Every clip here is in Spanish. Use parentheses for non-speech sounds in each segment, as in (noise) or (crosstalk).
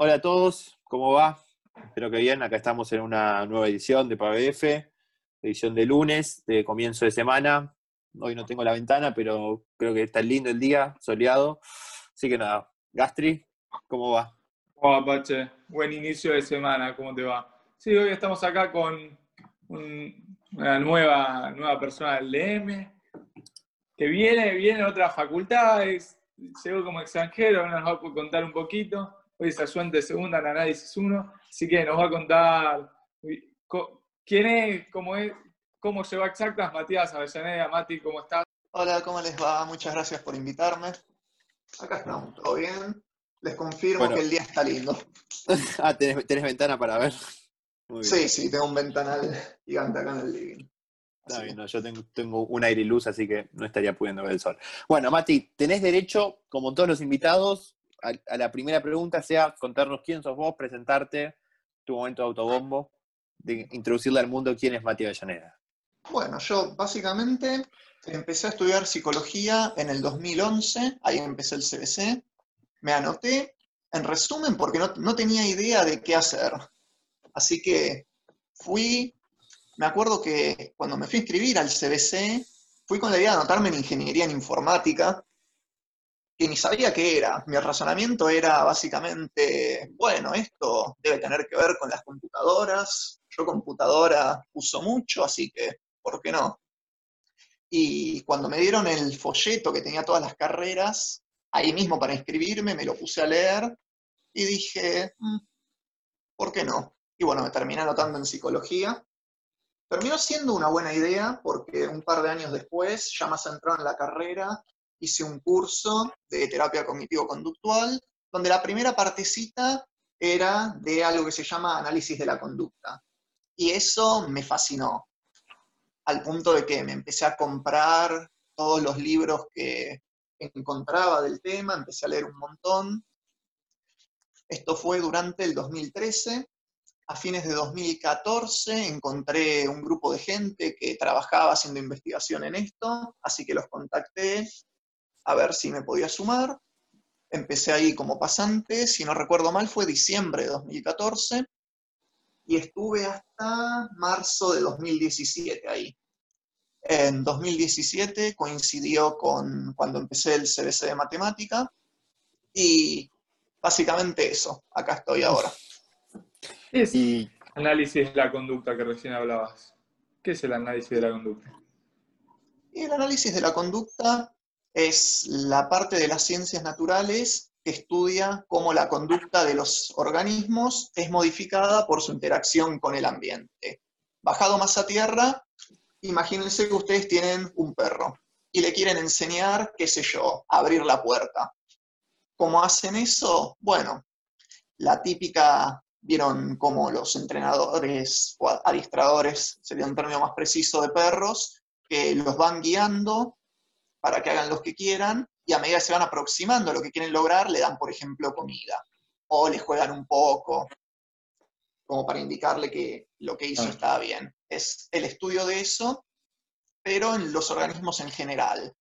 Hola a todos, ¿cómo va? Espero que bien. Acá estamos en una nueva edición de PABF, edición de lunes, de comienzo de semana. Hoy no tengo la ventana, pero creo que está lindo el día, soleado. Así que nada, Gastri, ¿cómo va? Hola, Pache. Buen inicio de semana, ¿cómo te va? Sí, hoy estamos acá con una nueva, nueva persona del DM, que viene, viene de otras facultades, llegó como extranjero, nos va a contar un poquito. Hoy es ayudante segunda en análisis 1, así que nos va a contar quién es, cómo es, cómo se va exactas. Matías Avellaneda, Mati, ¿cómo estás? Hola, ¿cómo les va? Muchas gracias por invitarme. Acá estamos, ¿todo bien? Les confirmo que el día está lindo. (laughs) ah, ¿tenés, ventana para ver. Sí, sí, tengo un ventanal gigante acá en el living. Está bien, yo tengo, un aire y luz, así que no estaría pudiendo ver el sol. Bueno, Mati, tenés derecho, como todos los invitados, a, la primera pregunta sea contarnos quién sos vos, presentarte, tu momento de autobombo, de introducirle al mundo quién es Mati Avellaneda. Bueno, yo básicamente empecé a estudiar psicología en el 2011, ahí empecé el CBC, me anoté, en resumen, porque no, no tenía idea de qué hacer. Así que fui, me acuerdo que cuando me fui a inscribir al CBC, fui con la idea de anotarme en ingeniería en informática, que ni sabía qué era. Mi razonamiento era básicamente, bueno, esto debe tener que ver con las computadoras. Yo computadora uso mucho, así que, ¿por qué no? Y cuando me dieron el folleto que tenía todas las carreras, ahí mismo para inscribirme, me lo puse a leer y dije, mm, ¿por qué no? Y bueno, me terminé anotando en psicología. Terminó siendo una buena idea porque un par de años después, ya más centrado en la carrera, hice un curso de terapia cognitivo-conductual, donde la primera partecita era de algo que se llama análisis de la conducta. Y eso me fascinó, al punto de que me empecé a comprar todos los libros que encontraba del tema, empecé a leer un montón. Esto fue durante el 2013. A fines de 2014 encontré un grupo de gente que trabajaba haciendo investigación en esto, así que los contacté a ver si me podía sumar. Empecé ahí como pasante, si no recuerdo mal fue diciembre de 2014 y estuve hasta marzo de 2017 ahí. En 2017 coincidió con cuando empecé el CBC de matemática y básicamente eso, acá estoy ahora. ¿Qué es el análisis de la conducta que recién hablabas? ¿Qué es el análisis de la conducta? Y el análisis de la conducta es la parte de las ciencias naturales que estudia cómo la conducta de los organismos es modificada por su interacción con el ambiente. Bajado más a tierra, imagínense que ustedes tienen un perro y le quieren enseñar, qué sé yo, abrir la puerta. ¿Cómo hacen eso? Bueno, la típica, vieron como los entrenadores o adiestradores, sería un término más preciso de perros, que los van guiando para que hagan lo que quieran y a medida que se van aproximando a lo que quieren lograr, le dan, por ejemplo, comida o le juegan un poco, como para indicarle que lo que hizo estaba bien. Es el estudio de eso, pero en los organismos en general,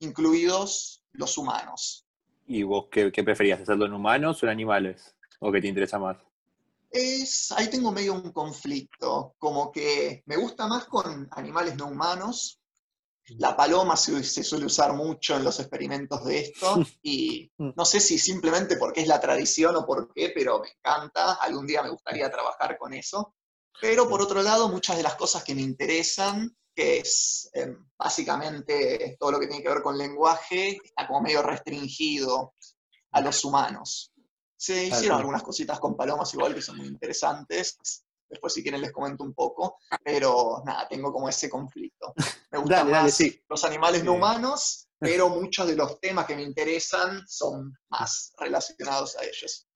incluidos los humanos. ¿Y vos qué, preferías, hacerlo en humanos o en animales? ¿O qué te interesa más? Es, ahí tengo medio un conflicto, como que me gusta más con animales no humanos, la paloma se, suele usar mucho en los experimentos de esto y mm. no sé si simplemente porque es la tradición o por qué, pero me encanta. Algún día me gustaría trabajar con eso. Pero por otro lado, muchas de las cosas que me interesan, que es em, básicamente todo lo que tiene que ver con lenguaje, está como medio restringido a los humanos. Se hicieron algunas cositas con palomas igual que son muy interesantes, Después, si quieren, les comento un poco. Pero nada, tengo como ese conflicto. Me gustan más los animales no humanos, (laughs) pero muchos de los temas que me interesan son más relacionados a ellos.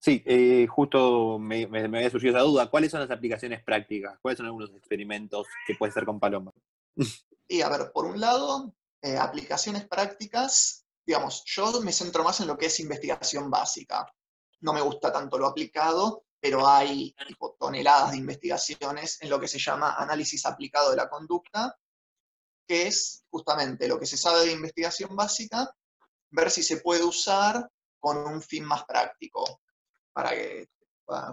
Sí, eh, justo me, había surgido esa duda. ¿Cuáles son las aplicaciones prácticas? ¿Cuáles son algunos experimentos que puede hacer con Paloma? (laughs) Y a ver, por un lado, eh, aplicaciones prácticas, digamos, yo me centro más en lo que es investigación básica. No me gusta tanto lo aplicado, pero hay toneladas de investigaciones en lo que se llama análisis aplicado de la conducta, que es justamente lo que se sabe de investigación básica, ver si se puede usar con un fin más práctico. para que,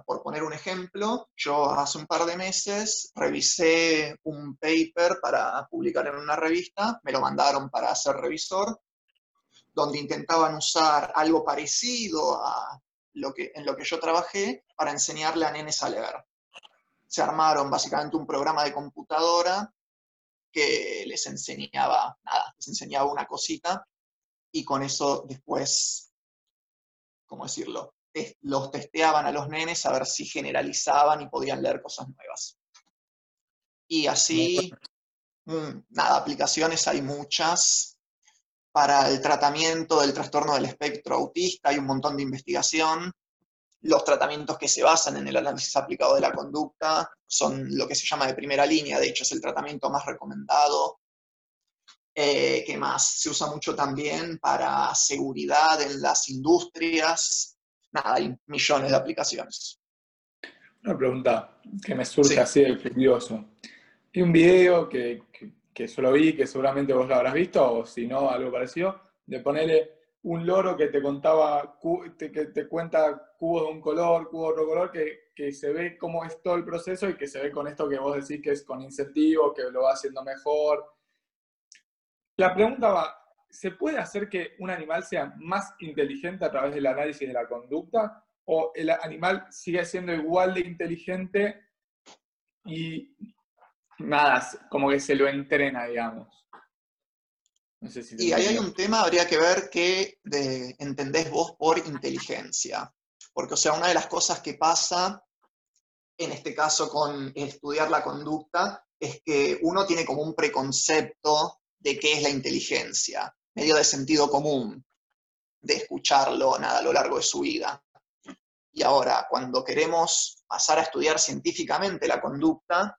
por poner un ejemplo, yo hace un par de meses revisé un paper para publicar en una revista, me lo mandaron para ser revisor, donde intentaban usar algo parecido a lo que, en lo que yo trabajé para enseñarle a nenes a leer. Se armaron básicamente un programa de computadora que les enseñaba, nada, les enseñaba una cosita y con eso después, ¿cómo decirlo? los testeaban a los nenes a ver si generalizaban y podían leer cosas nuevas. Y así, mm, nada, aplicaciones hay muchas. Para el tratamiento del trastorno del espectro autista hay un montón de investigación. Los tratamientos que se basan en el análisis aplicado de la conducta son lo que se llama de primera línea, de hecho es el tratamiento más recomendado. Eh, ¿Qué más? Se usa mucho también para seguridad en las industrias. Nada, hay millones de aplicaciones. Una pregunta que me surge así de curioso. Hay un video que, que, solo vi, que seguramente vos lo habrás visto, o si no, algo parecido, de ponerle un loro que te contaba, que te cuenta cubos de un color, cubos de otro color, que, que, se ve cómo es todo el proceso y que se ve con esto que vos decís que es con incentivo, que lo va haciendo mejor, la pregunta va, ¿se puede hacer que un animal sea más inteligente a través del análisis de la conducta? ¿O el animal sigue siendo igual de inteligente y nada, como que se lo entrena, digamos? Y ahí hay un tema, habría que ver qué entendés vos por inteligencia. Porque, o sea, una de las cosas que pasa, en este caso con estudiar la conducta, es que uno tiene como un preconcepto de qué es la inteligencia, medio de sentido común, de escucharlo nada, a lo largo de su vida. Y ahora, cuando queremos pasar a estudiar científicamente la conducta,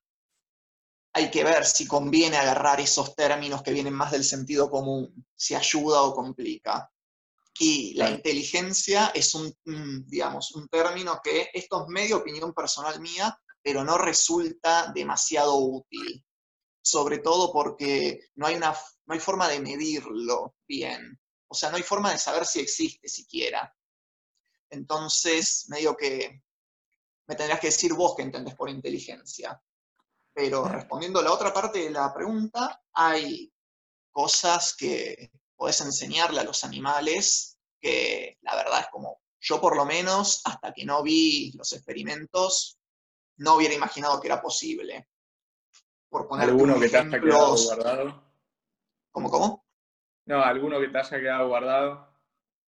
hay que ver si conviene agarrar esos términos que vienen más del sentido común, si ayuda o complica. Y la inteligencia es un, digamos, un término que esto es medio opinión personal mía, pero no resulta demasiado útil sobre todo porque no hay, una, no hay forma de medirlo bien. O sea, no hay forma de saber si existe siquiera. Entonces, medio que me tendrás que decir vos qué entendés por inteligencia. Pero respondiendo a la otra parte de la pregunta, hay cosas que podés enseñarle a los animales que la verdad es como, yo por lo menos, hasta que no vi los experimentos, no hubiera imaginado que era posible. ¿Alguno que te haya quedado guardado? ¿Cómo, cómo? No, alguno que te haya quedado guardado.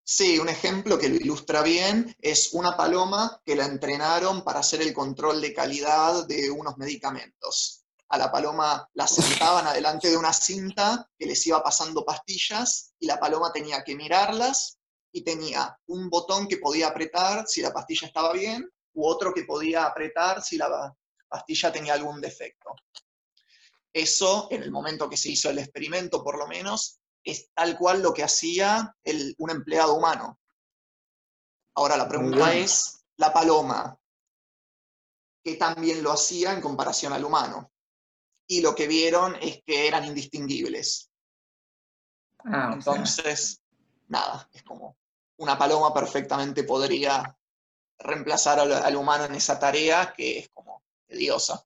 Sí, un ejemplo que lo ilustra bien es una paloma que la entrenaron para hacer el control de calidad de unos medicamentos. A la paloma la sentaban adelante de una cinta que les iba pasando pastillas y la paloma tenía que mirarlas y tenía un botón que podía apretar si la pastilla estaba bien u otro que podía apretar si la pastilla tenía algún defecto. Eso, en el momento que se hizo el experimento, por lo menos, es tal cual lo que hacía un empleado humano. Ahora la pregunta es, la paloma, ¿qué también lo hacía en comparación al humano? Y lo que vieron es que eran indistinguibles. Ah, Entonces, nada, es como una paloma perfectamente podría reemplazar al, al, humano en esa tarea que es como tediosa.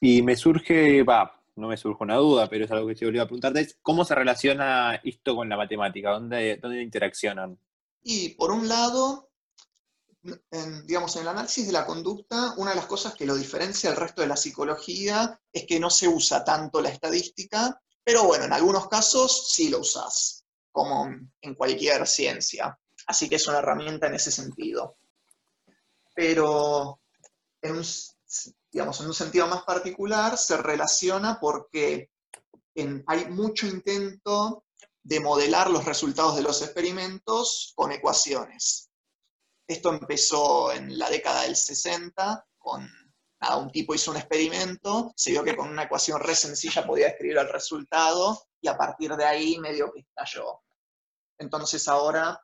Y me surge, va, no me surge una duda, pero es algo que te volví a preguntarte, es cómo se relaciona esto con la matemática, dónde, dónde interaccionan. Y por un lado, digamos, en el análisis de la conducta, una de las cosas que lo diferencia del resto de la psicología es que no se usa tanto la estadística, pero bueno, en algunos casos sí lo usas, como en cualquier ciencia. Así que es una herramienta en ese sentido. Pero en un, digamos, en un sentido más particular, se relaciona porque hay mucho intento de modelar los resultados de los experimentos con ecuaciones. Esto empezó en la década del 60, con un tipo hizo un experimento, se vio que con una ecuación re sencilla podía escribir el resultado, y a partir de ahí medio que estalló. Entonces ahora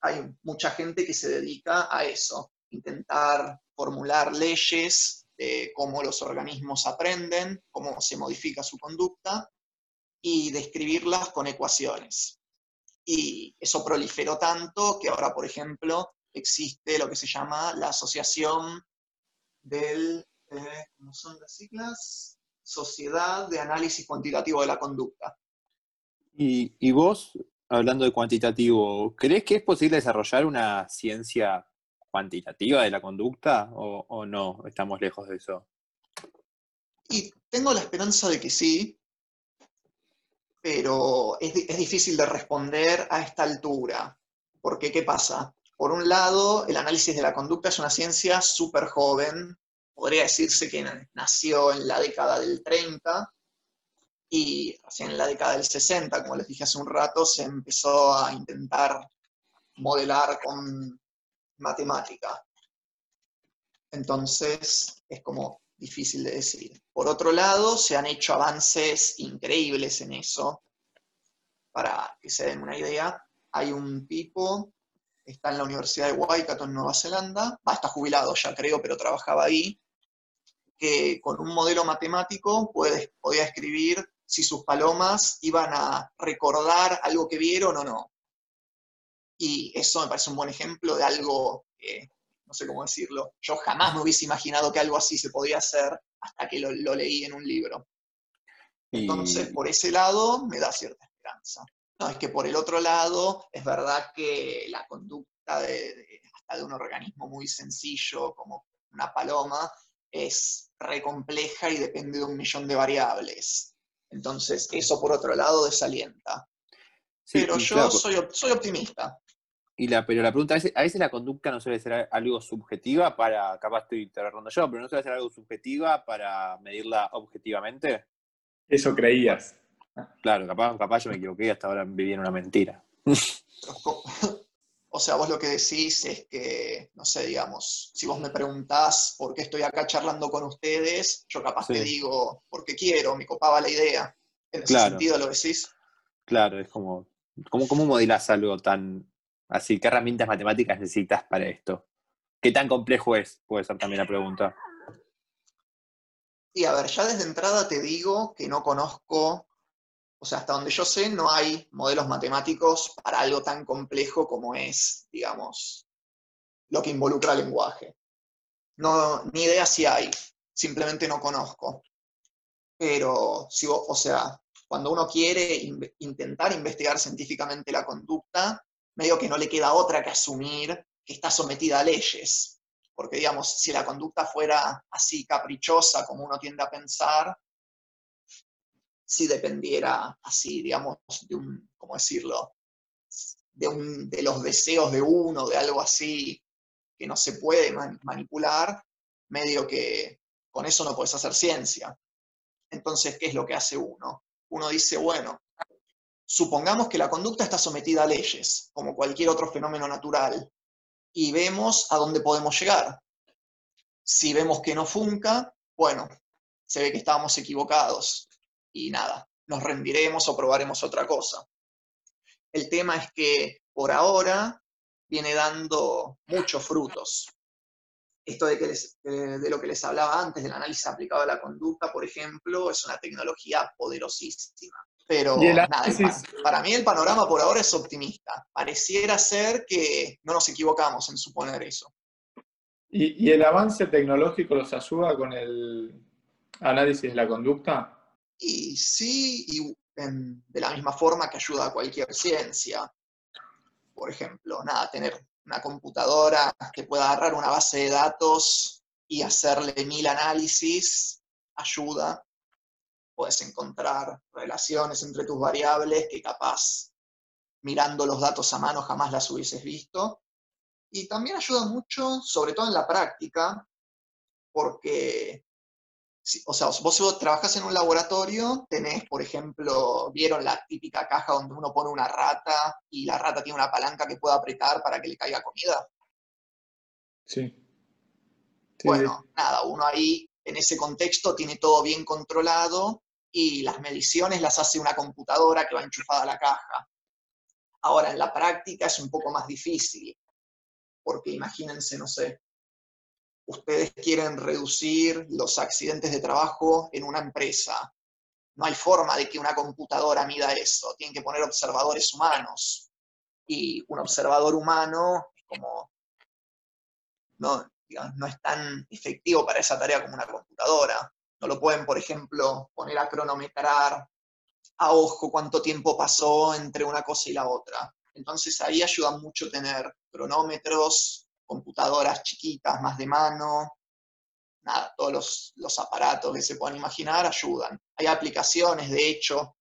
hay mucha gente que se dedica a eso, intentar formular leyes cómo los organismos aprenden, cómo se modifica su conducta, y describirlas con ecuaciones. Y eso proliferó tanto que ahora, por ejemplo, existe lo que se llama la Asociación del, eh, ¿cómo son las siglas? Sociedad de Análisis Cuantitativo de la Conducta. Y, y vos, hablando de cuantitativo, ¿crees que es posible desarrollar una ciencia cuantitativa de la conducta o, no? Estamos lejos de eso. Y tengo la esperanza de que sí, pero es, es difícil de responder a esta altura. Porque, ¿qué pasa? Por un lado, el análisis de la conducta es una ciencia súper joven, podría decirse que na- nació en la década del 30 y recién en la década del 60, como les dije hace un rato, se empezó a intentar modelar con matemática. Entonces, es como difícil de decir. Por otro lado, se han hecho avances increíbles en eso. Para que se den una idea, hay un tipo, está en la Universidad de Waikato en Nueva Zelanda, va, está jubilado ya creo, pero trabajaba ahí, que con un modelo matemático podía escribir si sus palomas iban a recordar algo que vieron o no. Y eso me parece un buen ejemplo de algo que, no sé cómo decirlo, yo jamás me hubiese imaginado que algo así se podía hacer hasta que lo, lo leí en un libro. Y- Entonces, por ese lado, me da cierta esperanza. No, es que por el otro lado, es verdad que la conducta de, de- hasta de un organismo muy sencillo como una paloma es re compleja y depende de un millón de variables. Entonces, eso por otro lado desalienta. sí, Pero yo claro, soy, soy optimista. Y la, pero la pregunta, a veces, a veces la conducta no suele ser algo subjetiva para, capaz estoy interrogando yo, pero no suele ser algo subjetiva para medirla objetivamente. Eso creías. Claro, capaz, capaz yo me equivoqué y hasta ahora viví en una mentira. (laughs) O sea, vos lo que decís es que, no sé, digamos, si vos me preguntás por qué estoy acá charlando con ustedes, yo capaz te digo, porque quiero, me copaba la idea. En ese Claro. sentido lo decís. Claro, es como, ¿cómo, cómo modelás algo tan así? ¿Qué herramientas matemáticas necesitas para esto? ¿Qué tan complejo es? Puede ser también la pregunta. Y a ver, ya desde entrada te digo que no conozco, o sea, hasta donde yo sé, no hay modelos matemáticos para algo tan complejo como es, digamos, lo que involucra el lenguaje. No, ni idea si hay, simplemente no conozco. Pero, si o sea, cuando uno quiere intentar investigar científicamente la conducta, medio que no le queda otra que asumir que está sometida a leyes. Porque, digamos, si la conducta fuera así caprichosa como uno tiende a pensar, si dependiera así, digamos, de un, ¿cómo decirlo? De, un- de los deseos de uno, de algo así que no se puede man- manipular, medio que con eso no puedes hacer ciencia. Entonces, ¿qué es lo que hace uno? Uno dice, bueno, supongamos que la conducta está sometida a leyes, como cualquier otro fenómeno natural, y vemos a dónde podemos llegar. Si vemos que no funca, bueno, se ve que estábamos equivocados y nada, nos rendiremos o probaremos otra cosa. El tema es que por ahora viene dando muchos frutos. Esto de, de lo que les hablaba antes, del análisis aplicado a la conducta, por ejemplo, es una tecnología poderosísima. Pero nada, para mí el panorama por ahora es optimista. Pareciera ser que no nos equivocamos en suponer eso. ¿Y, y el avance tecnológico los ayuda con el análisis de la conducta? Y sí, y en- de la misma forma que ayuda a cualquier ciencia. Por ejemplo, nada, tener una computadora que pueda agarrar una base de datos y hacerle mil análisis ayuda. Puedes encontrar relaciones entre tus variables que capaz mirando los datos a mano jamás las hubieses visto. Y también ayuda mucho, sobre todo en la práctica, porque o sea, vos si vos trabajás en un laboratorio, tenés, por ejemplo, vieron la típica caja donde uno pone una rata y la rata tiene una palanca que pueda apretar para que le caiga comida. Sí. Sí, Bueno, nada, uno ahí en ese contexto tiene todo bien controlado y las mediciones las hace una computadora que va enchufada a la caja. Ahora, en la práctica es un poco más difícil, porque imagínense, no sé, ustedes quieren reducir los accidentes de trabajo en una empresa. No hay forma de que una computadora mida eso, tienen que poner observadores humanos. Y un observador humano es como no, no es tan efectivo para esa tarea como una computadora. No lo pueden, por ejemplo, poner a cronometrar a ojo cuánto tiempo pasó entre una cosa y la otra. Entonces ahí ayuda mucho tener cronómetros, computadoras chiquitas, más de mano, nada, todos los, aparatos que se puedan imaginar ayudan. Hay aplicaciones, de hecho,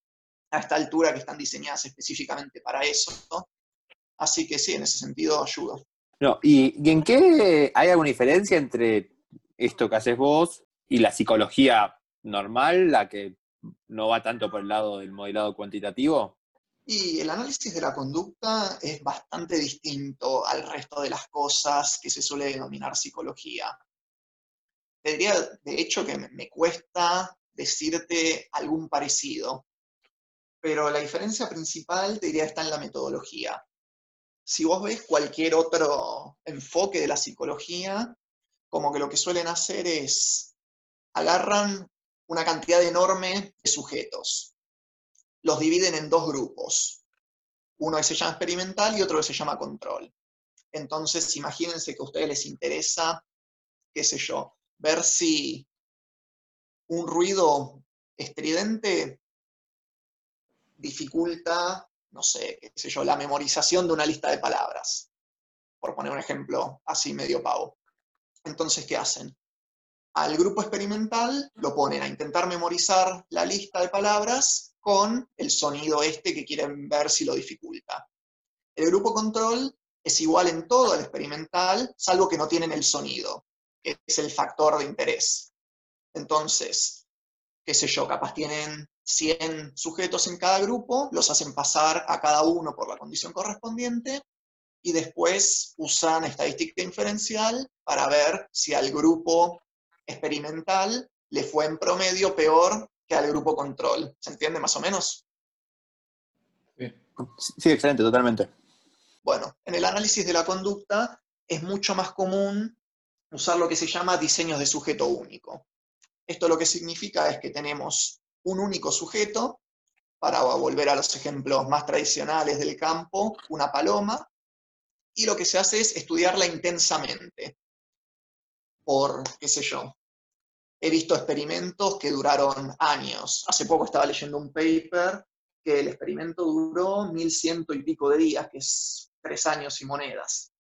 a esta altura que están diseñadas específicamente para eso. Así que sí, en ese sentido ayuda. No, ¿y, en qué hay alguna diferencia entre esto que haces vos y la psicología normal, la que no va tanto por el lado del modelado cuantitativo? Y el análisis de la conducta es bastante distinto al resto de las cosas que se suele denominar psicología. Te diría, de hecho, que me cuesta decirte algún parecido, pero la diferencia principal, diría, está en la metodología si vos ves cualquier otro enfoque de la psicología, como que lo que suelen hacer es agarran una cantidad enorme de sujetos, los dividen en dos grupos, uno que se llama experimental y otro que se llama control. Entonces, imagínense que a ustedes les interesa, qué sé yo, ver si un ruido estridente dificulta no sé, qué sé yo, la memorización de una lista de palabras, por poner un ejemplo así medio pavo. Entonces, ¿qué hacen? Al grupo experimental lo ponen a intentar memorizar la lista de palabras con el sonido este que quieren ver si lo dificulta. El grupo control es igual en todo al experimental, salvo que no tienen el sonido, que es el factor de interés. Entonces, qué sé yo, capaz tienen 100 sujetos en cada grupo, los hacen pasar a cada uno por la condición correspondiente y después usan estadística inferencial para ver si al grupo experimental le fue en promedio peor que al grupo control. ¿Se entiende más o menos? Sí, excelente, totalmente. Bueno, en el análisis de la conducta es mucho más común usar lo que se llama diseños de sujeto único. Esto lo que significa es que tenemos un único sujeto, para volver a los ejemplos más tradicionales del campo, una paloma, y lo que se hace es estudiarla intensamente, por, qué sé yo, he visto experimentos que duraron años. Hace poco estaba leyendo un paper que el experimento duró mil ciento y pico de días, que es tres años y monedas.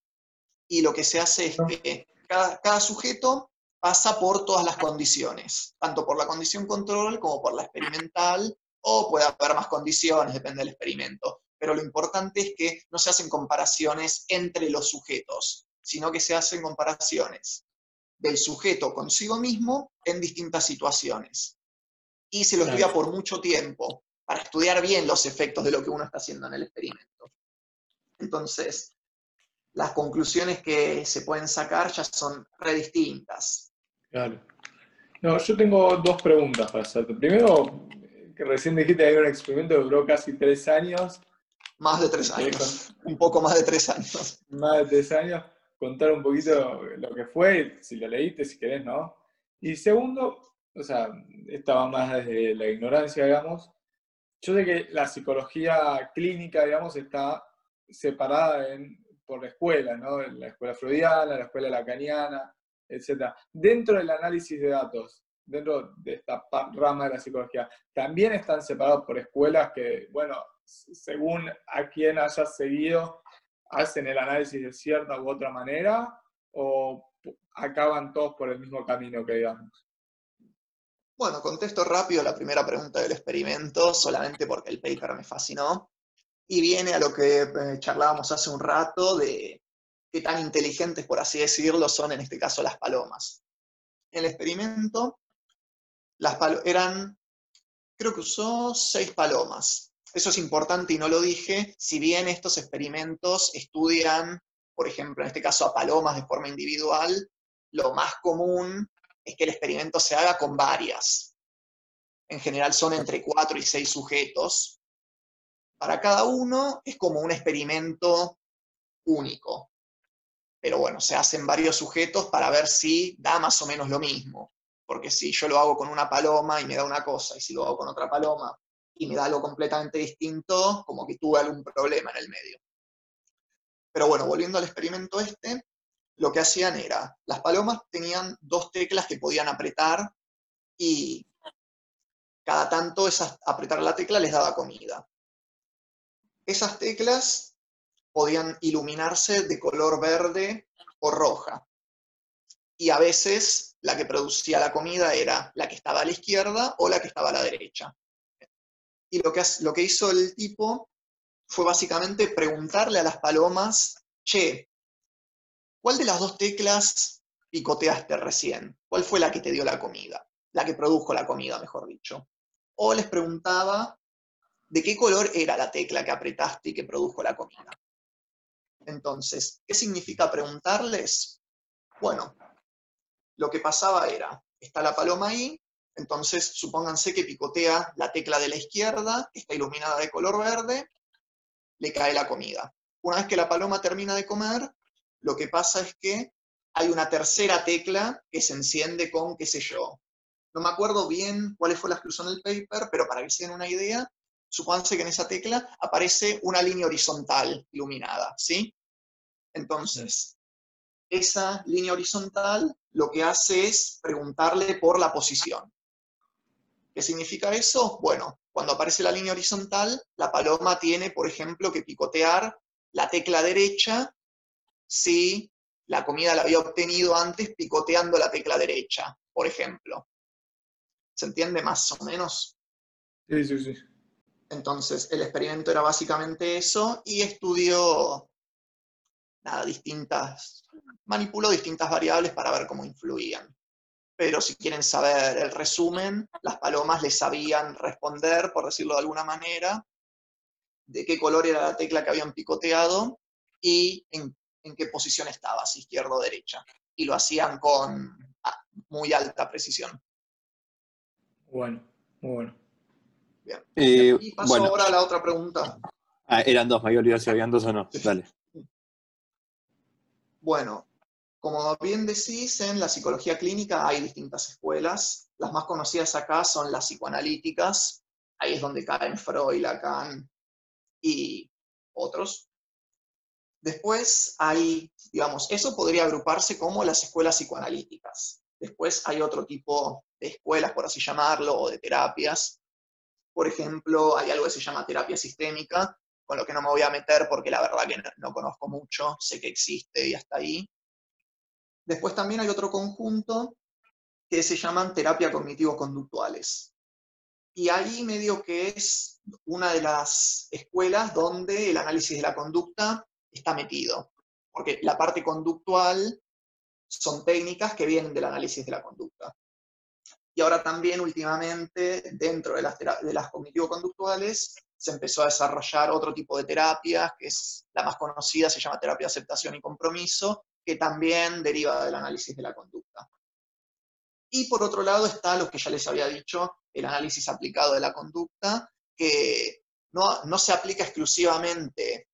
Y lo que se hace es que cada sujeto pasa por todas las condiciones, tanto por la condición control como por la experimental, o puede haber más condiciones, depende del experimento. Pero lo importante es que no se hacen comparaciones entre los sujetos, sino que se hacen comparaciones del sujeto consigo mismo en distintas situaciones. Y se lo estudia por mucho tiempo, para estudiar bien los efectos de lo que uno está haciendo en el experimento. Entonces, las conclusiones que se pueden sacar ya son redistintas. Claro. No, yo tengo dos preguntas para hacerte. Primero, que recién dijiste que hay un experimento que duró casi tres años. Más de tres años. un poco más de tres años. Más de tres años. Contar un poquito lo que fue, si lo leíste, si querés, ¿no? Y segundo, o sea, estaba más desde la ignorancia, digamos. Yo sé que la psicología clínica, digamos, está separada en, por la escuela, ¿no? La escuela freudiana, la escuela lacaniana, etc. Dentro del análisis de datos, dentro de esta rama de la psicología, también están separados por escuelas que, bueno, según a quién hayas seguido, hacen el análisis de cierta u otra manera o acaban todos por el mismo camino que digamos. Bueno, contesto rápido la primera pregunta del experimento, solamente porque el paper me fascinó, y viene a lo que eh, charlábamos hace un rato de qué tan inteligentes, por así decirlo, son en este caso las palomas. En el experimento, las eran, creo que usó seis palomas. Eso es importante y no lo dije, si bien estos experimentos estudian, por ejemplo, en este caso a palomas de forma individual, lo más común es que el experimento se haga con varias. En general son entre cuatro y seis sujetos. Para cada uno es como un experimento único pero bueno, se hacen varios sujetos para ver si da más o menos lo mismo. Porque si yo lo hago con una paloma y me da una cosa, y si lo hago con otra paloma y me da algo completamente distinto, como que tuve algún problema en el medio. Pero bueno, volviendo al experimento este, lo que hacían era, las palomas tenían dos teclas que podían apretar y cada tanto esas, apretar la tecla les daba comida. Esas teclas podían iluminarse de color verde o roja. Y a veces la que producía la comida era la que estaba a la izquierda o la que estaba a la derecha. Y lo que, lo que hizo el tipo fue básicamente preguntarle a las palomas, che, ¿cuál de las dos teclas picoteaste recién? ¿Cuál fue la que te dio la comida? La que produjo la comida, mejor dicho. O les preguntaba de qué color era la tecla que apretaste y que produjo la comida. Entonces, ¿qué significa preguntarles? Bueno, lo que pasaba era, está la paloma ahí, entonces supónganse que picotea la tecla de la izquierda, está iluminada de color verde, le cae la comida. Una vez que la paloma termina de comer, lo que pasa es que hay una tercera tecla que se enciende con, qué sé yo, no me acuerdo bien cuáles fueron las que usó en el paper, pero para que se den una idea, supónganse que en esa tecla aparece una línea horizontal iluminada, ¿sí? Entonces, esa línea horizontal lo que hace es preguntarle por la posición. ¿Qué significa eso? Bueno, cuando aparece la línea horizontal, la paloma tiene, por ejemplo, que picotear la tecla derecha si la comida la había obtenido antes picoteando la tecla derecha, por ejemplo. ¿Se entiende más o menos? Sí, sí, sí. Entonces, el experimento era básicamente eso y estudió nada, distintas, manipuló distintas variables para ver cómo influían. Pero si quieren saber el resumen, las palomas le sabían responder, por decirlo de alguna manera, de qué color era la tecla que habían picoteado y en, qué posición estaba, si izquierda o derecha. Y lo hacían con ah, muy alta precisión. Bueno, muy bueno. Bien. Eh, y paso ahora a la otra pregunta. Ah, eran dos, me había si habían dos o no. (laughs) Dale. Bueno, como bien decís, en la psicología clínica hay distintas escuelas. Las más conocidas acá son las psicoanalíticas. Ahí es donde caen Freud, Lacan y otros. Después hay, digamos, eso podría agruparse como las escuelas psicoanalíticas. Después hay otro tipo de escuelas, por así llamarlo, o de terapias. Por ejemplo, hay algo que se llama terapia sistémica, con lo que no me voy a meter porque la verdad que no, conozco mucho, sé que existe y hasta ahí. Después también hay otro conjunto que se llaman terapia cognitivo-conductuales. Y ahí medio que es una de las escuelas donde el análisis de la conducta está metido. Porque la parte conductual son técnicas que vienen del análisis de la conducta. Y ahora también últimamente, dentro de las, de cognitivo-conductuales, se empezó a desarrollar otro tipo de terapia, que es la más conocida, se llama terapia de aceptación y compromiso, que también deriva del análisis de la conducta. Y por otro lado está lo que ya les había dicho, el análisis aplicado de la conducta, que no, no se aplica exclusivamente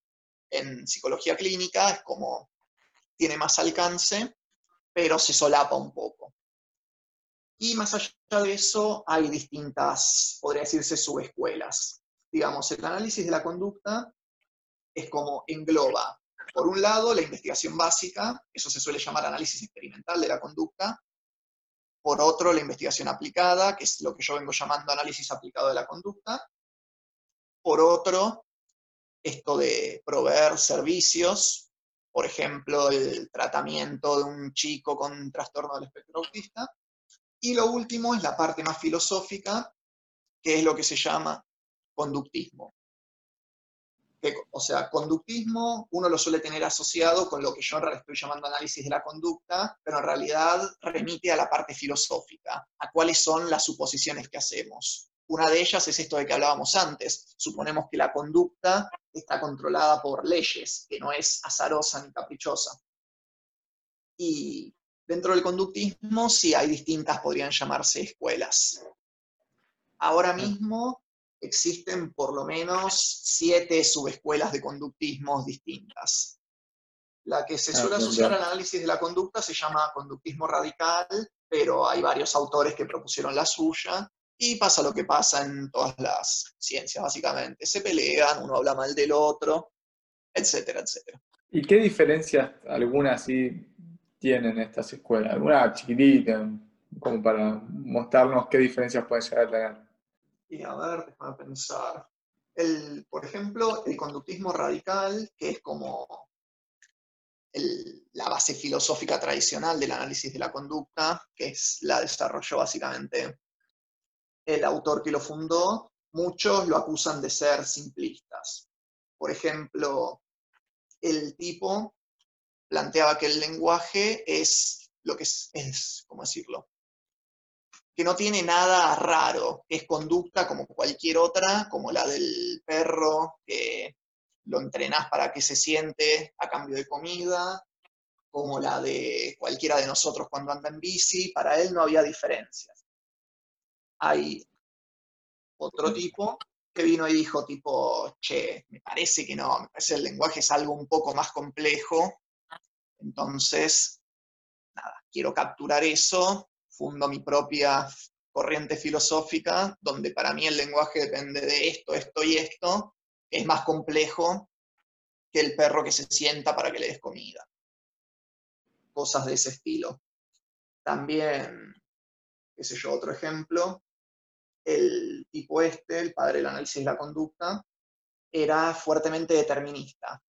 en psicología clínica, es como tiene más alcance, pero se solapa un poco. Y más allá de eso, hay distintas, podría decirse, subescuelas digamos, el análisis de la conducta es como engloba, por un lado, la investigación básica, eso se suele llamar análisis experimental de la conducta, por otro, la investigación aplicada, que es lo que yo vengo llamando análisis aplicado de la conducta, por otro, esto de proveer servicios, por ejemplo, el tratamiento de un chico con trastorno del espectro autista, y lo último es la parte más filosófica, que es lo que se llama conductismo. O sea, conductismo uno lo suele tener asociado con lo que yo ahora estoy llamando análisis de la conducta, pero en realidad remite a la parte filosófica, a cuáles son las suposiciones que hacemos. Una de ellas es esto de que hablábamos antes. Suponemos que la conducta está controlada por leyes, que no es azarosa ni caprichosa. Y dentro del conductismo sí hay distintas, podrían llamarse escuelas. Ahora mismo existen por lo menos siete subescuelas de conductismos distintas. La que se ah, suele asociar al análisis de la conducta se llama conductismo radical, pero hay varios autores que propusieron la suya, y pasa lo que pasa en todas las ciencias, básicamente. Se pelean, uno habla mal del otro, etcétera, etcétera. ¿Y qué diferencias, alguna así tienen estas escuelas? Alguna chiquitita, como para mostrarnos qué diferencias pueden llegar a tener. Y a ver, déjame pensar. El, por ejemplo, el conductismo radical, que es como la base filosófica tradicional del análisis de la conducta, que es la desarrolló básicamente el autor que lo fundó, muchos lo acusan de ser simplistas. Por ejemplo, el tipo planteaba que el lenguaje es lo que es, es ¿cómo decirlo? Que no tiene nada raro, que es conducta como cualquier otra, como la del perro, que lo entrenás para que se siente a cambio de comida, como la de cualquiera de nosotros cuando anda en bici, para él no había diferencias. Hay otro tipo que vino y dijo tipo, che, me parece que no, me parece el lenguaje es algo un poco más complejo, entonces, nada, quiero capturar eso, fundo mi propia corriente filosófica, donde para mí el lenguaje depende de esto, esto y esto, es más complejo que el perro que se sienta para que le des comida. Cosas de ese estilo. También, qué sé yo, otro ejemplo, el tipo este, el padre del análisis de la conducta, era fuertemente determinista.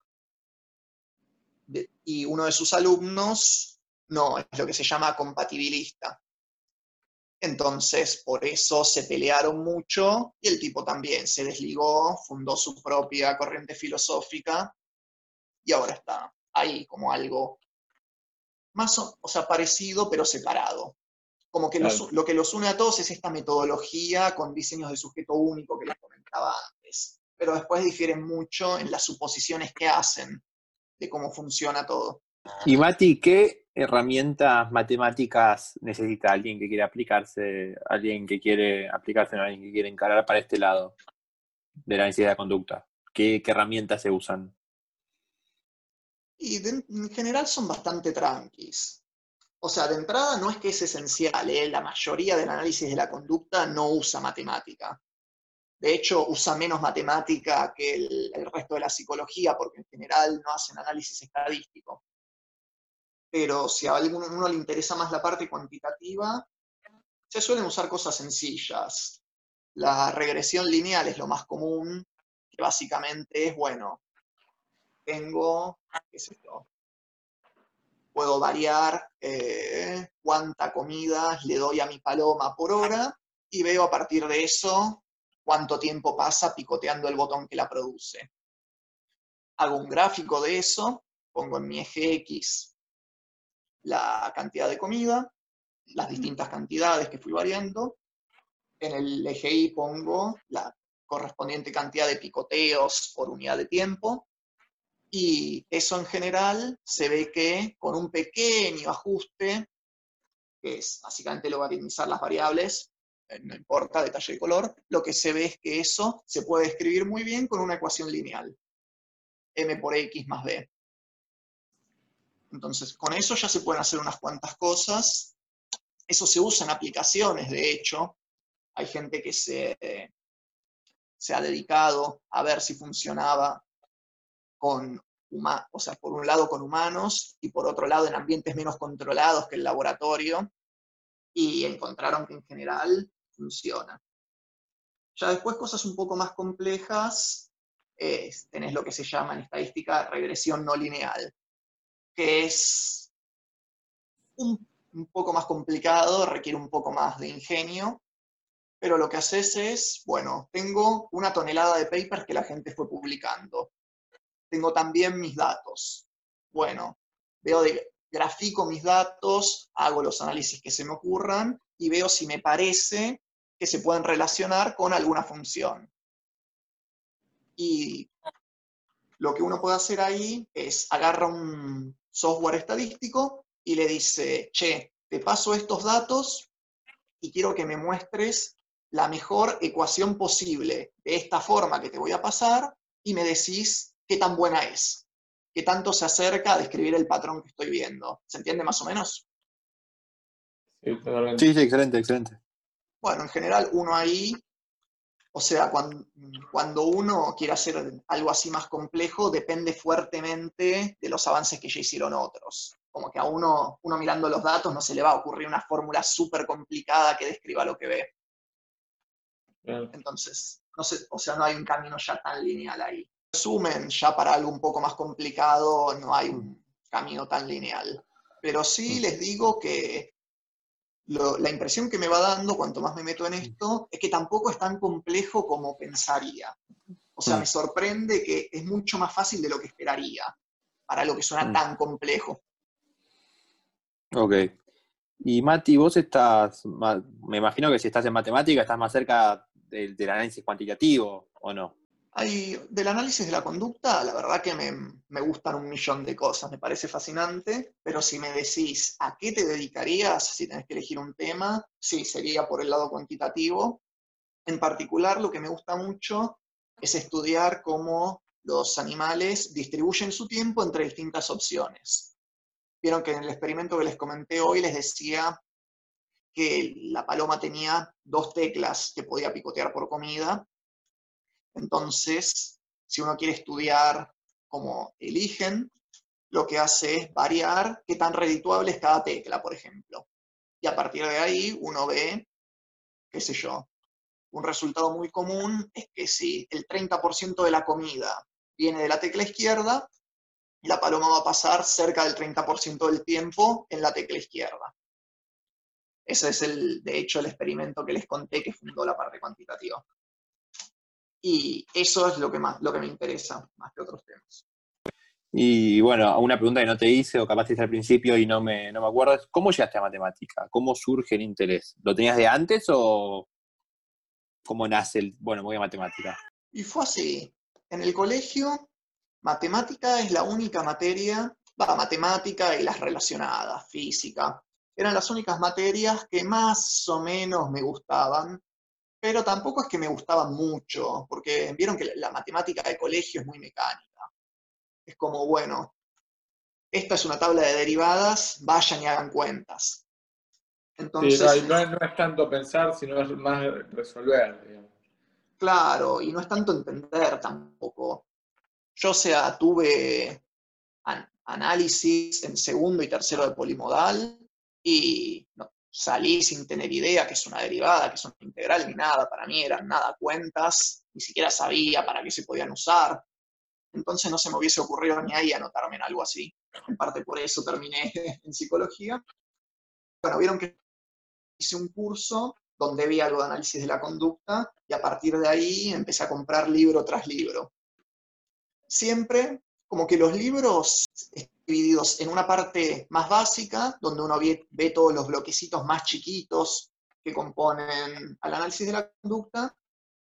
y uno de sus alumnos no, es lo que se llama compatibilista. Entonces, por eso se pelearon mucho y el tipo también se desligó, fundó su propia corriente filosófica y ahora está ahí como algo más, o sea, parecido pero separado. Como que lo que los une a todos es esta metodología con diseños de sujeto único que les comentaba antes, pero después difieren mucho en las suposiciones que hacen de cómo funciona todo. Y Mati, ¿qué herramientas matemáticas necesita alguien que quiere aplicarse, alguien que quiere aplicarse, alguien que quiere encarar para este lado de la necesidad de conducta? ¿Qué, herramientas se usan? Y en general son bastante tranquis. O sea, de entrada no es que es esencial, ¿eh? la mayoría del análisis de la conducta no usa matemática. De hecho, usa menos matemática que el resto de la psicología, porque en general no hacen análisis estadístico pero si a alguno le interesa más la parte cuantitativa, se suelen usar cosas sencillas. La regresión lineal es lo más común, que básicamente es, bueno, tengo, qué puedo variar eh, cuánta comida le doy a mi paloma por hora y veo a partir de eso cuánto tiempo pasa picoteando el botón que la produce. Hago un gráfico de eso, pongo en mi eje X la cantidad de comida, las distintas cantidades que fui variando. En el eje Y pongo la correspondiente cantidad de picoteos por unidad de tiempo. Y eso en general se ve que con un pequeño ajuste, que es básicamente logaritmizar las variables, eh, no importa detalle de color, lo que se ve es que eso se puede escribir muy bien con una ecuación lineal. m por x más b. Entonces, con eso ya se pueden hacer unas cuantas cosas. Eso se usa en aplicaciones, de hecho. Hay gente que se, ha dedicado a ver si funcionaba con o sea, por un lado con humanos y por otro lado en ambientes menos controlados que el laboratorio, y encontraron que en general funciona. Ya después cosas un poco más complejas, tenés lo que se llama en estadística regresión no lineal, que es un, poco más complicado, requiere un poco más de ingenio, pero lo que haces es, bueno, tengo una tonelada de papers que la gente fue publicando. Tengo también mis datos. Bueno, veo grafico mis datos, hago los análisis que se me ocurran y veo si me parece que se pueden relacionar con alguna función. Y lo que uno puede hacer ahí es agarra un software estadístico y le dice, che, te paso estos datos y quiero que me muestres la mejor ecuación posible de esta forma que te voy a pasar y me decís qué tan buena es, qué tanto se acerca a describir el patrón que estoy viendo. ¿Se entiende más o menos? Sí, sí, sí excelente, excelente. Bueno, en general uno ahí o sea, cuando, uno quiere hacer algo así más complejo, depende fuertemente de los avances que ya hicieron otros. como que a uno, uno mirando los datos no se le va a ocurrir una fórmula súper complicada que describa lo que ve. Entonces, no sé, o sea, no hay un camino ya tan lineal ahí. Resumen, ya para algo un poco más complicado no hay un camino tan lineal. Pero sí mm. les digo que la impresión que me va dando cuanto más me meto en esto es que tampoco es tan complejo como pensaría. O sea, mm. me sorprende que es mucho más fácil de lo que esperaría para lo que suena mm. tan complejo. Ok. Y Mati, vos estás, me imagino que si estás en matemática estás más cerca del, análisis cuantitativo, ¿o no? Del análisis de la conducta, la verdad que me, gustan un millón de cosas, me parece fascinante, pero si me decís a qué te dedicarías si tenés que elegir un tema, sí, sería por el lado cuantitativo. En particular, lo que me gusta mucho es estudiar cómo los animales distribuyen su tiempo entre distintas opciones. Vieron que en el experimento que les comenté hoy les decía que la paloma tenía dos teclas que podía picotear por comida. Entonces, si uno quiere estudiar cómo eligen, lo que hace es variar qué tan redituable es cada tecla, por ejemplo. Y a partir de ahí uno ve, qué sé yo, un resultado muy común es que si el 30% de la comida viene de la tecla izquierda, la paloma va a pasar cerca del 30% del tiempo en la tecla izquierda. Ese es, el, de hecho, el experimento que les conté que fundó la parte cuantitativa. Y eso es lo que, más, lo que me interesa, más que otros temas. Y bueno, una pregunta que no te hice, o capaz te hice al principio y no me, no me acuerdo, es ¿cómo llegaste a matemática? ¿Cómo surge el interés? ¿Lo tenías de antes o cómo nace el, bueno, voy a matemática? Y fue así. En el colegio, matemática es la única materia, va, matemática y las relacionadas, física, eran las únicas materias que más o menos me gustaban, pero tampoco es que me gustaban mucho, porque vieron que la matemática de colegio es muy mecánica. Es como, bueno, esta es una tabla de derivadas, vayan y hagan cuentas. Entonces, no, es, tanto pensar, sino es más resolver. Claro, y no es tanto entender tampoco. Yo, sea, tuve análisis en segundo y tercero de polimodal, y salí sin tener idea que es una derivada, que es una integral, ni nada. Para mí eran nada cuentas, ni siquiera sabía para qué se podían usar. Entonces no se me hubiese ocurrido ni ahí anotarme en algo así. En parte por eso terminé (laughs) en psicología. Bueno, vieron que hice un curso donde vi algo de análisis de la conducta y a partir de ahí empecé a comprar libro tras libro. Siempre como que los libros divididos en una parte más básica, donde uno ve, todos los bloquecitos más chiquitos que componen al análisis de la conducta.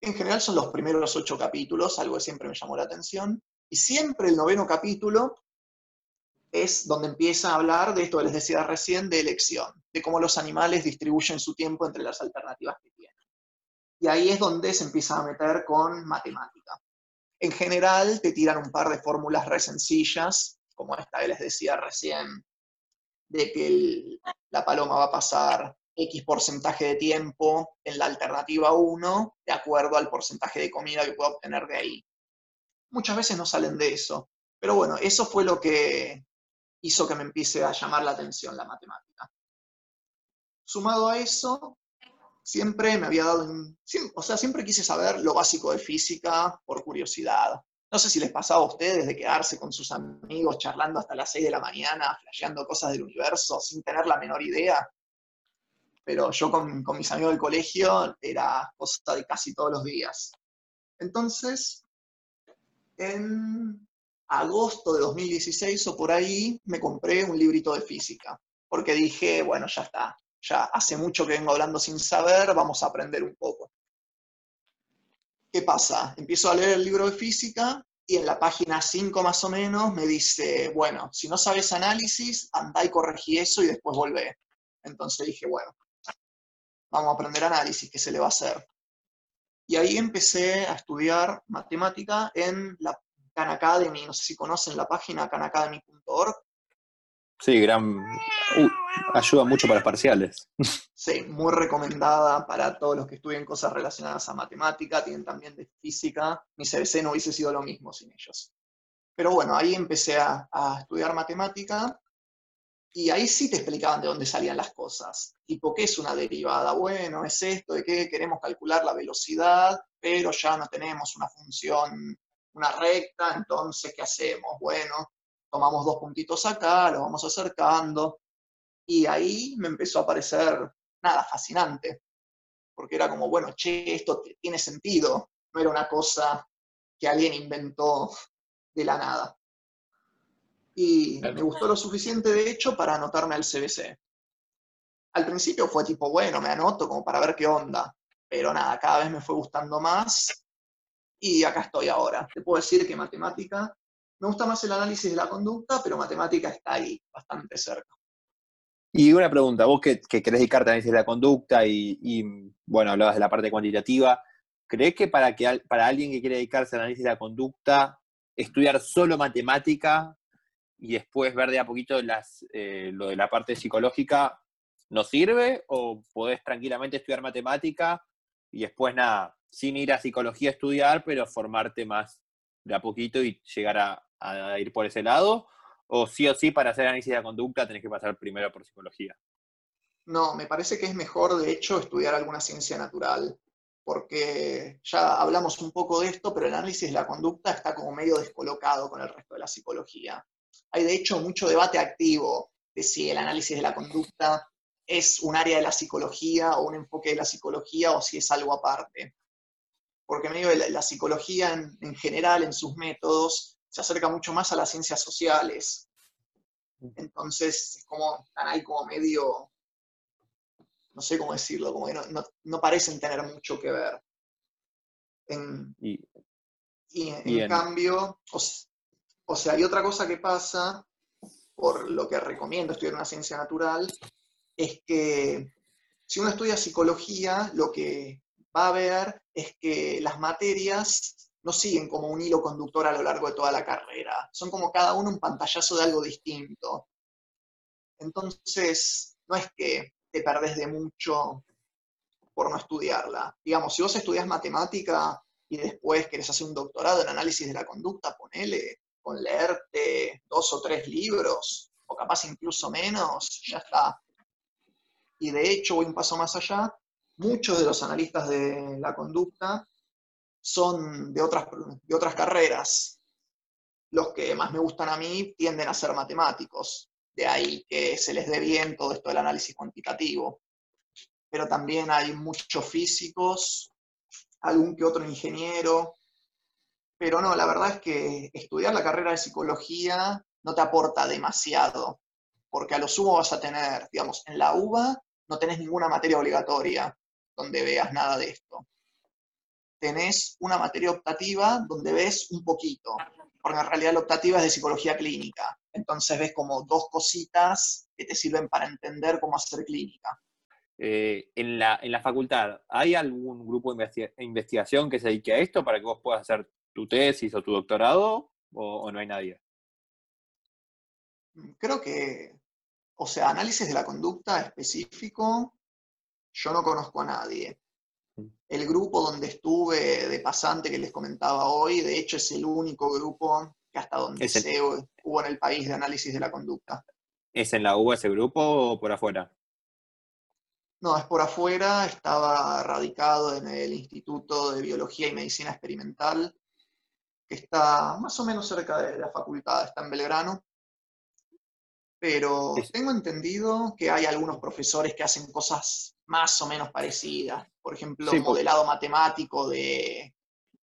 En general son los primeros ocho capítulos, algo que siempre me llamó la atención. Y siempre el noveno capítulo es donde empieza a hablar de esto que les decía recién, de elección, de cómo los animales distribuyen su tiempo entre las alternativas que tienen. Y ahí es donde se empieza a meter con matemática. En general te tiran un par de fórmulas re sencillas, como esta que les decía recién, de que la paloma va a pasar X porcentaje de tiempo en la alternativa 1 de acuerdo al porcentaje de comida que pueda obtener de ahí. Muchas veces no salen de eso, pero bueno, eso fue lo que hizo que me empiece a llamar la atención la matemática. Sumado a eso, siempre me había dado, o sea, siempre quise saber lo básico de física por curiosidad. No sé si les pasaba a ustedes de quedarse con sus amigos charlando hasta las 6 de la mañana, flasheando cosas del universo sin tener la menor idea. Pero yo con, con mis amigos del colegio era cosa de casi todos los días. Entonces, en agosto de 2016 o por ahí, me compré un librito de física, porque dije, bueno, ya está, ya hace mucho que vengo hablando sin saber, vamos a aprender un poco. ¿Qué pasa? Empiezo a leer el libro de física y en la página 5 más o menos me dice, bueno, si no sabes análisis, anda y corregí eso y después volvé. Entonces dije, bueno, vamos a aprender análisis, ¿qué se le va a hacer? Y ahí empecé a estudiar matemática en la Khan Academy, no sé si conocen la página khanacademy.org. Sí, gran. Uh, ayuda mucho para parciales. Sí, muy recomendada para todos los que estudien cosas relacionadas a matemática, tienen también de física. Mi CBC no hubiese sido lo mismo sin ellos. Pero bueno, ahí empecé a, estudiar matemática Y ahí sí te explicaban de dónde salían las cosas. Tipo, ¿qué es una derivada? Bueno, es esto de que queremos calcular la velocidad, pero ya no tenemos una función, una recta, entonces, ¿qué hacemos? Bueno, tomamos dos puntitos acá, los vamos acercando. Y ahí me empezó a parecer, nada, fascinante. Porque era como, bueno, che, esto tiene sentido. No era una cosa que alguien inventó de la nada y me gustó lo suficiente, de hecho, para anotarme al CBC. Al principio fue tipo, bueno, me anoto como para ver qué onda, pero nada, cada vez me fue gustando más y acá estoy ahora. Te puedo decir que matemática, me gusta más el análisis de la conducta, pero matemática está ahí, bastante cerca. Y una pregunta, vos que, que querés dedicarte al análisis de la conducta y, bueno, hablabas de la parte cuantitativa, ¿crees que para, que para alguien que quiere dedicarse al análisis de la conducta, estudiar solo matemática y después ver de a poquito las, eh, lo de la parte psicológica, ¿nos sirve? ¿O podés tranquilamente estudiar matemática y después nada, sin ir a psicología a estudiar, pero formarte más de a poquito y llegar a, ir por ese lado? ¿O sí o sí para hacer análisis de conducta tenés que pasar primero por psicología? No, me parece que es mejor, de hecho, estudiar alguna ciencia natural, porque ya hablamos un poco de esto, pero el análisis de la conducta está como medio descolocado con el resto de la psicología. Hay de hecho mucho debate activo de si el análisis de la conducta es un área de la psicología o un enfoque de la psicología o si es algo aparte. Porque medio la, la psicología en, general, en sus métodos, se acerca mucho más a las ciencias sociales. Entonces, es como, están ahí como medio, no sé cómo decirlo, como que no, parecen tener mucho que ver. y, en, cambio, o sea, hay otra cosa que pasa, por lo que recomiendo estudiar una ciencia natural, es que si uno estudia psicología, lo que va a ver es que las materias no siguen como un hilo conductor a lo largo de toda la carrera. Son como cada uno un pantallazo de algo distinto. Entonces, no es que te perdés de mucho por no estudiarla. Digamos, si vos estudias matemática y después querés hacer un doctorado en análisis de la conducta, ponele, con leerte dos o tres libros, o capaz incluso menos, ya está. Y de hecho, voy un paso más allá, muchos de los analistas de la conducta son de otras, de otras carreras. Los que más me gustan a mí tienden a ser matemáticos, de ahí que se les dé bien todo esto del análisis cuantitativo. Pero también hay muchos físicos, algún que otro ingeniero, pero no, la verdad es que estudiar la carrera de psicología no te aporta demasiado, porque a lo sumo vas a tener, digamos, en la UBA no tenés ninguna materia obligatoria donde veas nada de esto. Tenés una materia optativa donde ves un poquito, porque en realidad la optativa es de psicología clínica. Entonces ves como dos cositas que te sirven para entender cómo hacer clínica. Eh, en, la, en la facultad, ¿hay algún grupo de investigación que se dedique a esto para que vos puedas hacer tu tesis o tu doctorado o, no hay nadie? Mm, creo que, o sea, análisis de la conducta específico, yo no conozco a nadie. Mm. El grupo donde estuve de pasante que les comentaba hoy, de hecho es el único grupo que hasta donde se hubo en el país de análisis de la conducta. ¿Es en la U ese grupo o por afuera? No, es por afuera, estaba radicado en el Instituto de Biología y Medicina Experimental que está más o menos cerca de la facultad, está en Belgrano. Pero tengo entendido que hay algunos profesores que hacen cosas más o menos parecidas. Por ejemplo, modelado matemático de...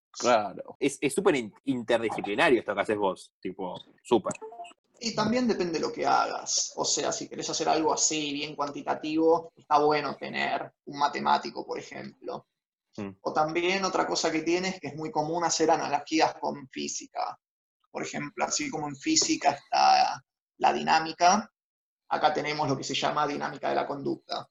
Claro, es súper interdisciplinario esto que haces vos, tipo, súper. Y también depende de lo que hagas. O sea, si querés hacer algo así, bien cuantitativo, está bueno tener un matemático, por ejemplo. Mm. O también otra cosa que tiene es que es muy común hacer analogías con física. Por ejemplo, así como en física está la dinámica, acá tenemos lo que se llama dinámica de la conducta,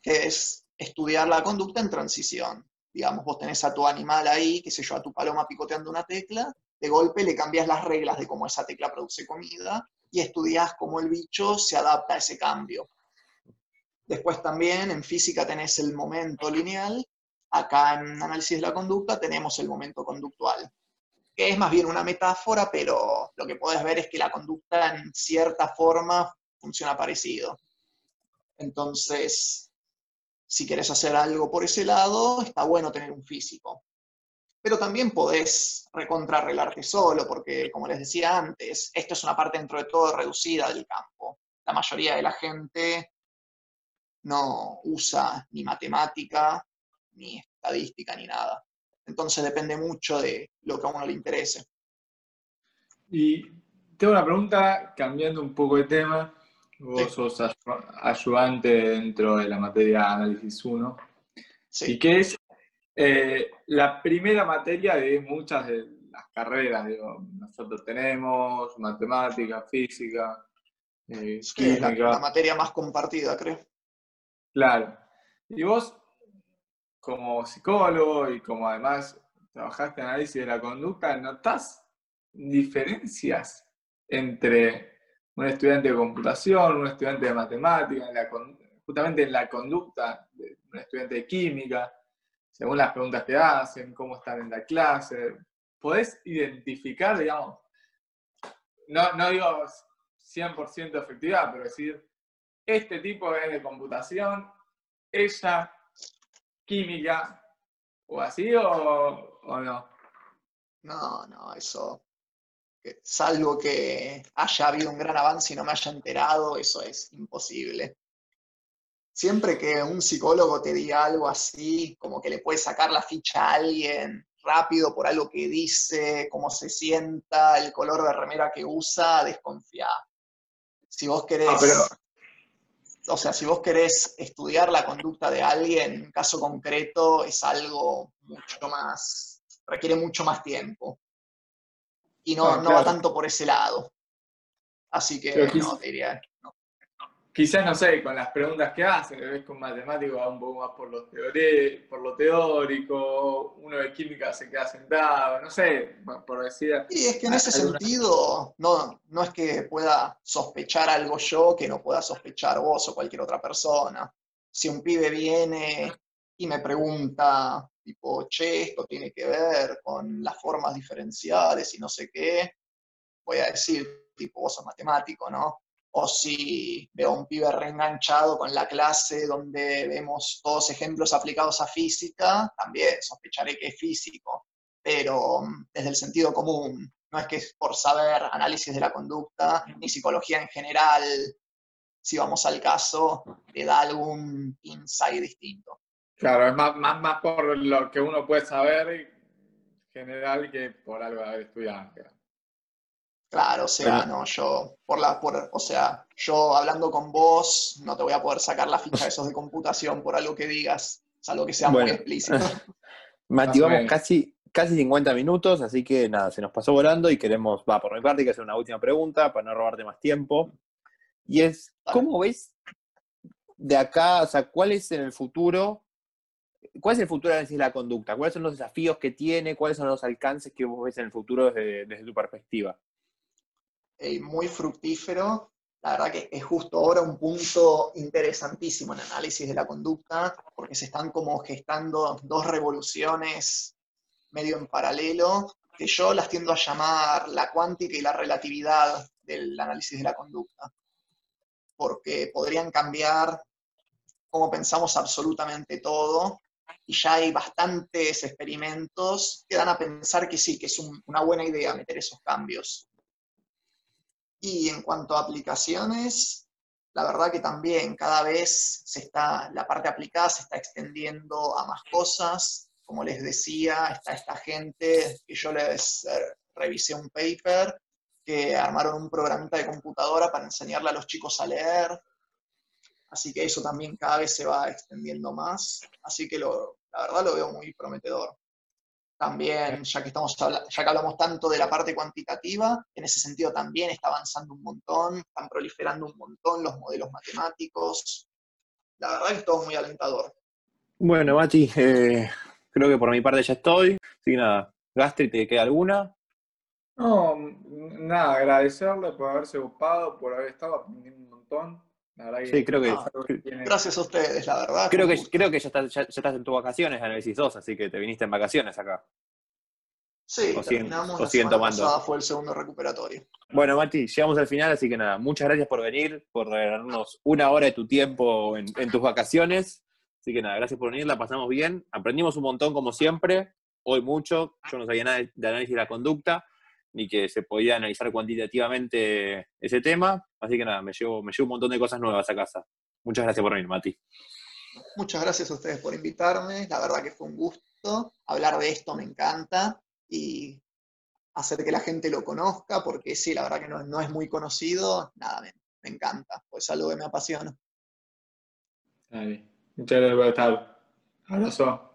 que es estudiar la conducta en transición. Digamos, vos tenés a tu animal ahí, qué sé yo, a tu paloma picoteando una tecla, de golpe le cambias las reglas de cómo esa tecla produce comida y estudias cómo el bicho se adapta a ese cambio. Después también en física tenés el momento lineal, Acá en análisis de la conducta tenemos el momento conductual, que es más bien una metáfora, pero lo que puedes ver es que la conducta en cierta forma funciona parecido. Entonces, si querés hacer algo por ese lado, está bueno tener un físico. Pero también podés recontrarrelarte solo, porque como les decía antes, esto es una parte dentro de todo reducida del campo. La mayoría de la gente no usa ni matemática, ni estadística, ni nada. Entonces depende mucho de lo que a uno le interese. Y tengo una pregunta, cambiando un poco de tema. Vos sos ayudante dentro de la materia Análisis 1. Sí. ¿Y qué es eh, la primera materia de muchas de las carreras? Digo, nosotros tenemos matemática, física, eh, química. La, la materia más compartida, creo. Claro. Y vos, como psicólogo y como además trabajaste en análisis de la conducta, ¿notás diferencias entre un estudiante de computación, un estudiante de matemática, justamente en la conducta de un estudiante de química, según las preguntas que hacen, cómo están en la clase. ¿Podés identificar, digamos, no, no digo 100% efectividad, pero decir, este tipo es de computación, ella química, o así, o, o no? No, no, eso salvo que haya habido un gran avance y no me haya enterado, eso es imposible. Siempre que un psicólogo te diga algo así, como que le puede sacar la ficha a alguien rápido por algo que dice, cómo se sienta, el color de remera que usa, desconfía. Si vos querés, ah, o sea, si vos querés estudiar la conducta de alguien, en caso concreto, es algo mucho más, requiere mucho más tiempo y no, ah, no va tanto por ese lado. Así que no, te diría no. Quizás, no sé, con las preguntas que hace, ves con matemático va un poco más por lo, por lo teórico, uno de química se queda sentado, no sé, por decir... Sí, es que en ese sentido no, no es que pueda sospechar algo yo que no pueda sospechar vos o cualquier otra persona. Si un pibe viene y me pregunta, tipo, che, esto tiene que ver con las formas diferenciales y no sé qué, voy a decir, tipo, vos sos matemático, ¿no? O si veo a un pibe reenganchado con la clase donde vemos todos ejemplos aplicados a física, también sospecharé que es físico, pero mm, desde el sentido común, no es que es por saber análisis de la conducta, ni psicología en general, si vamos al caso, le da algún insight distinto. Claro, es más, más, más por lo que uno puede saber en general que por algo de haber estudiado. Claro, o sea, no, yo, por la, por, o sea, yo hablando con vos, no te voy a poder sacar la ficha de esos de computación por algo que digas, salvo que sea muy explícito. (laughs) Mati, vamos casi, casi 50 minutos, así que nada, se nos pasó volando y queremos, va, por mi parte, que hacer una última pregunta para no robarte más tiempo. Y es, ¿cómo ves de acá, o sea, cuál es en el futuro ¿Cuál es el futuro de la conducta? ¿Cuáles son los desafíos que tiene? ¿Cuáles son los alcances que vos ves en el futuro desde, tu perspectiva? muy fructífero. La verdad que es justo ahora un punto interesantísimo en el análisis de la conducta, porque se están como gestando dos revoluciones medio en paralelo, que yo las tiendo a llamar la cuántica y la relatividad del análisis de la conducta, porque podrían cambiar cómo pensamos absolutamente todo y ya hay bastantes experimentos que dan a pensar que sí, que es una buena idea meter esos cambios. Y en cuanto a aplicaciones, la verdad que también cada vez se está, la parte aplicada se está extendiendo a más cosas. Como les decía, está esta gente que yo les eh, revisé un paper que armaron un programita de computadora para enseñarle a los chicos a leer, Así que eso también cada vez se va extendiendo más. Así que lo, la verdad lo veo muy prometedor. También, ya que, estamos ya que hablamos tanto de la parte cuantitativa, en ese sentido también está avanzando un montón, están proliferando un montón los modelos matemáticos. La verdad es que es todo muy alentador. Bueno, Mati, eh, creo que por mi parte ya estoy. Así que nada, Gastri, ¿te queda alguna? No, nada, agradecerle por haberse ocupado, por haber estado aprendiendo un montón sí, creo que, Gracias a ustedes, la verdad. Creo que, creo que ya, estás, ya, estás en tus vacaciones, análisis 2, así que te viniste en vacaciones acá. Sí, O siguen- terminamos o la semana pasada, fue el segundo recuperatorio. Bueno, Mati, llegamos al final, así que nada, muchas gracias por venir, por regalarnos una hora de tu tiempo en, en tus vacaciones. Así que nada, gracias por venir, la pasamos bien. Aprendimos un montón como siempre, hoy mucho. Yo no sabía nada de de análisis de la conducta, ni que se podía analizar cuantitativamente ese tema. Así que nada, me llevo, me llevo un montón de cosas nuevas a casa. Muchas gracias por venir, Mati. Muchas gracias a ustedes por invitarme. La verdad que fue un gusto. Hablar de esto me encanta y hacer que la gente lo conozca, porque sí, la verdad que no, no es muy conocido. Nada, me, me encanta. Pues es algo que me apasiona. Dale. Muchas gracias por estar. Abrazo.